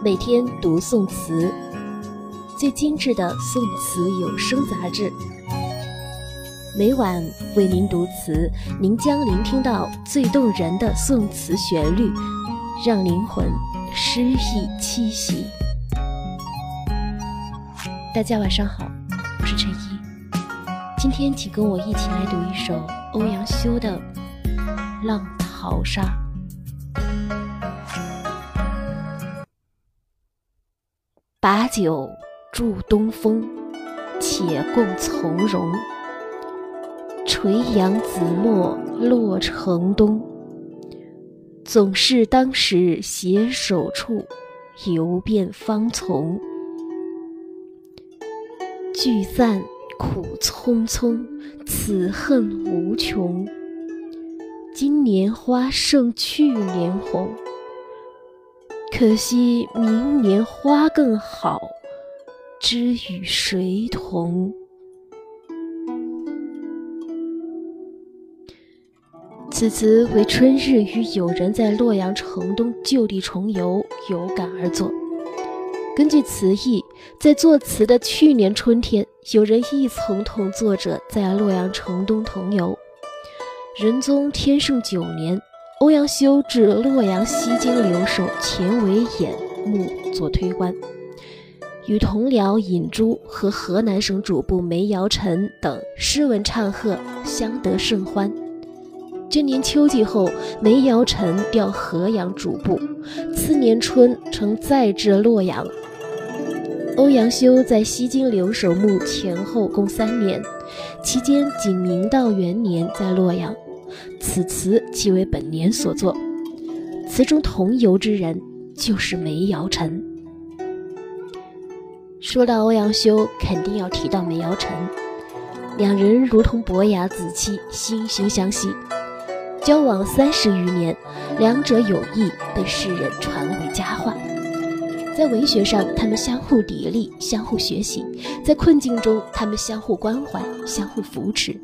每天读宋词，最精致的宋词有声杂志。每晚为您读词，您将聆听到最动人的宋词旋律，让灵魂诗意栖息。大家晚上好，我是陈一。今天请跟我一起来读一首欧阳修的《浪淘沙》。把酒祝东风，且共从容。垂杨紫陌洛城东，总是当时携手处，游遍芳丛。聚散苦匆匆，此恨无穷。今年花胜去年红，可惜明年花更好，知与谁同？此词为春日与友人在洛阳城东就地重游有感而作。根据词意，在作词的去年春天，有人亦曾同作者在洛阳城东同游。仁宗天圣九年，欧阳修至洛阳西京留守钱维演墓做推官，与同僚尹洙和河南省主簿梅尧臣等诗文唱和，相得甚欢。这年秋季后，梅尧臣调河阳主簿，次年春曾再至洛阳。欧阳修在西京留守墓前后共三年，期间仅明道元年在洛阳。此词即为本年所作。词中同游之人就是梅尧臣。说到欧阳修，肯定要提到梅尧臣，两人如同伯牙子期，惺惺相惜。交往三十余年，两者友谊被世人传为佳话。在文学上，他们相互砥砺，相互学习；在困境中，他们相互关怀，相互扶持。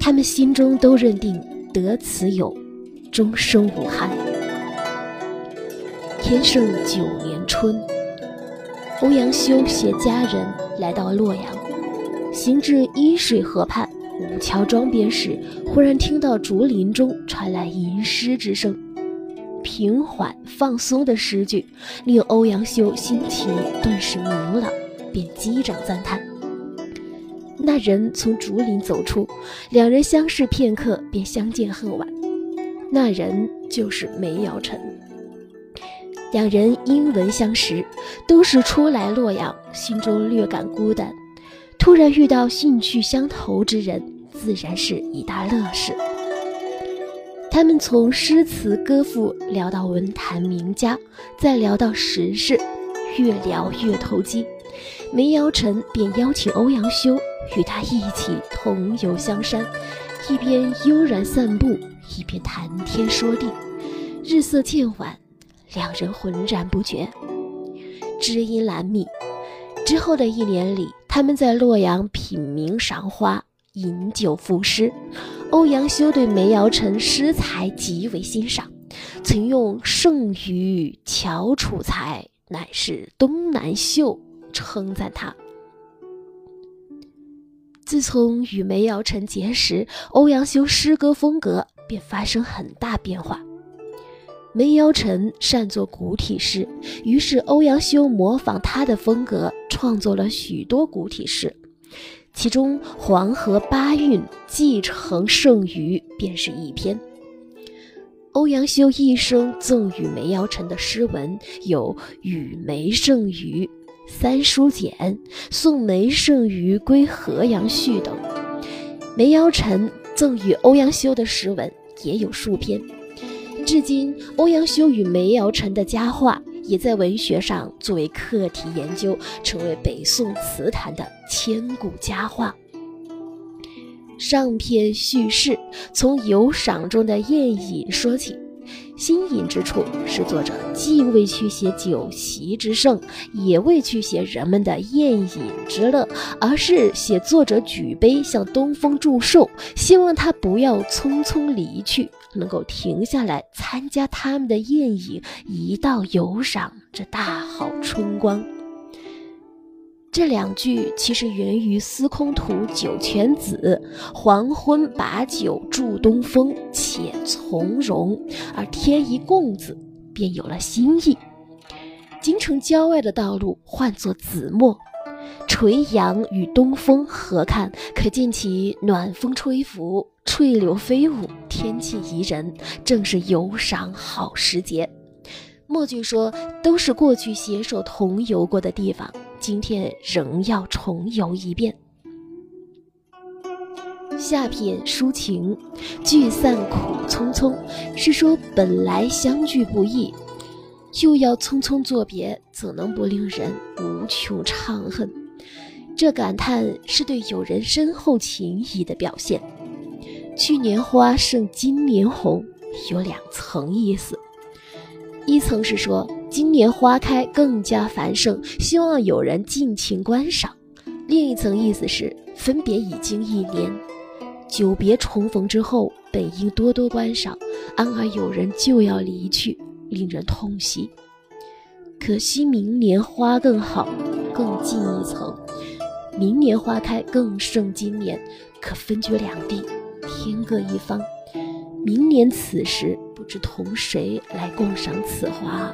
他们心中都认定得此友，终生无憾。天圣九年春，欧阳修携家人来到洛阳，行至伊水河畔。五桥庄边时，忽然听到竹林中传来吟诗之声，平缓放松的诗句令欧阳修心情顿时明朗，便击掌赞叹。那人从竹林走出，两人相视片刻，便相见恨晚。那人就是梅尧臣。两人因闻相识，都是初来洛阳，心中略感孤单。突然遇到兴趣相投之人，自然是一大乐事。他们从诗词歌赋聊到文坛名家，再聊到时事，越聊越投机。梅尧臣便邀请欧阳修与他一起同游香山，一边悠然散步，一边谈天说地。日色渐晚，两人浑然不觉，知音难觅。之后的一年里，他们在洛阳品茗赏花，饮酒赋诗。欧阳修对梅尧臣诗才极为欣赏，曾用“剩余翘楚才，乃是东南秀”称赞他。自从与梅尧臣结识，欧阳修诗歌风格便发生很大变化。梅尧臣善作古体诗，于是欧阳修模仿他的风格，创作了许多古体诗。其中《黄河八韵》继承剩余便是一篇。欧阳修一生赠予梅尧臣的诗文有《与梅剩余》《三书简》《送梅剩余归河阳序》等。梅尧臣赠予欧阳修的诗文也有数篇。至今，欧阳修与梅尧臣的佳话也在文学上作为课题研究，成为北宋词坛的千古佳话。上篇叙事从游赏中的宴饮说起，新颖之处是作者既未去写酒席之盛，也未去写人们的宴饮之乐，而是写作者举杯向东风祝寿，希望他不要匆匆离去，能够停下来参加他们的宴饮，一道游赏这大好春光。这两句其实源于司空图九泉子“黄昏把酒祝东风，且从容”，而添一“共”字，便有了新意。京城郊外的道路唤作子墨。垂杨与东风合看，可见其暖风吹拂，翠柳飞舞，天气宜人，正是游赏好时节。末句说，都是过去携手同游过的地方，今天仍要重游一遍。下片抒情，聚散苦匆匆，是说本来相聚不易，又要匆匆作别，怎能不令人无穷怅恨？这感叹是对友人深厚情谊的表现。去年花胜今年红，有两层意思。一层是说今年花开更加繁盛，希望有人尽情观赏；另一层意思是分别已经一年，久别重逢之后，本应多多观赏，安而有人就要离去，令人痛惜。可惜明年花更好，更进一层。明年花开更胜今年，可分居两地，天各一方。明年此时，不知同谁来共赏此花。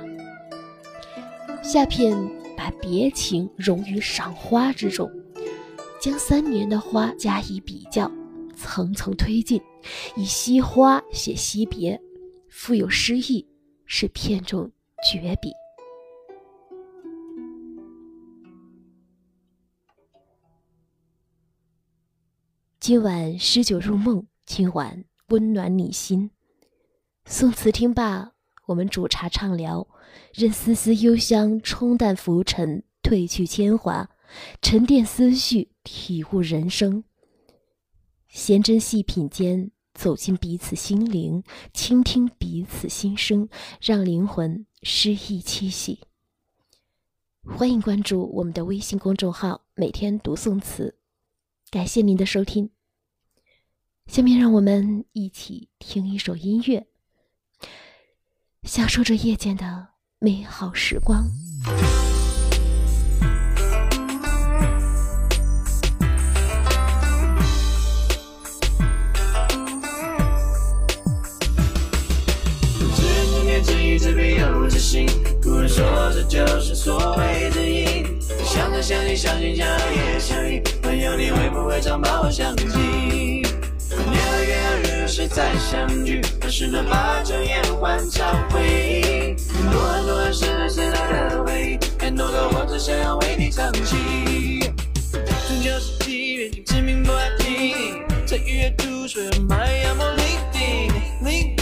下片把别情融于赏花之中，将三年的花加以比较，层层推进，以惜花写惜别，富有诗意，是片中绝笔。今晚诗酒入梦，今晚温暖你心。宋词听罢，我们煮茶畅聊，任丝丝幽香冲淡浮尘，褪去铅华，沉淀思绪，体悟人生。闲斟细品间，走进彼此心灵，倾听彼此心声，让灵魂诗意栖息。欢迎关注我们的微信公众号，每天读宋词。感谢您的收听。下面让我们一起听一首音乐，享受着夜间的美好时光。只念之意，自卑又自信，相知相惜，相亲相爱也相依，朋友你会不会常把我想起？年二月二日时再相聚，何时能把酒言欢畅回忆？很多很多很深很深的回忆，很多我只想要为你唱起。终究是体缘情，执迷不爱听，在雨夜读书，麦芽莫聆听，聆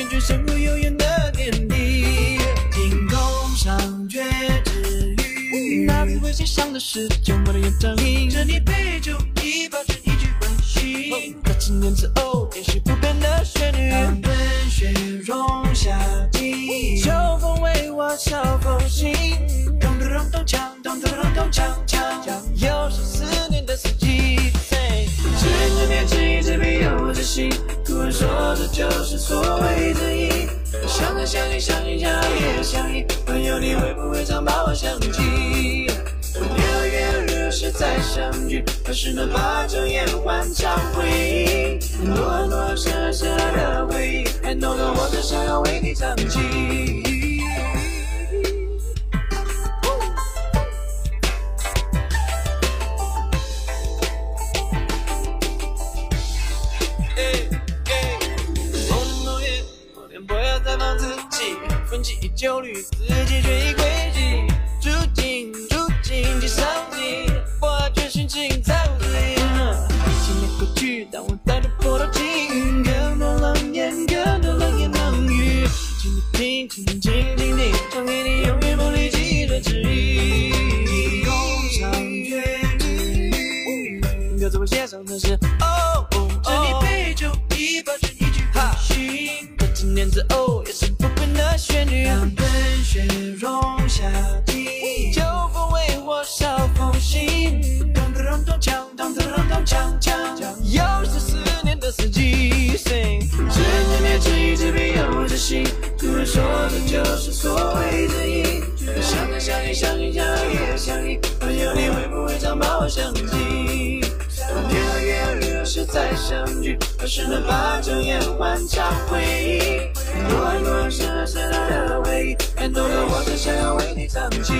尽，我厌倦身后悠远的天地。天空上绝之语，那次微信上的是旧梦的演唱音，这一杯酒，一把酒，一句关心。多几年之后，也许不变的旋律，让春雪融夏季，秋风为我敲风琴，咚咚咚咚锵，咚咚咚咚锵锵，又是思念的四季。相知相惜，相亲相爱也想你。朋友，你会不会常把我想起？年二月二日时再相聚，何时能把酒言欢畅回忆？很多很多深深深爱的回忆，很多个我只想要为你唱起。念着哦，也是不变的旋律。让喷雪融下地，秋风为我捎封信。咚咚咚咚锵，咚咚咚咚锵锵，又是思念的四季。只见你执一支笔，用我的心，突然说的就是所谓的意。想你想你想你想你也想你，没有你会不会常把我想起？当天越。和日何时再相聚？何时能把这夜换成回忆？多爱多爱，深爱深爱的回忆，感动的我只想要为你唱起。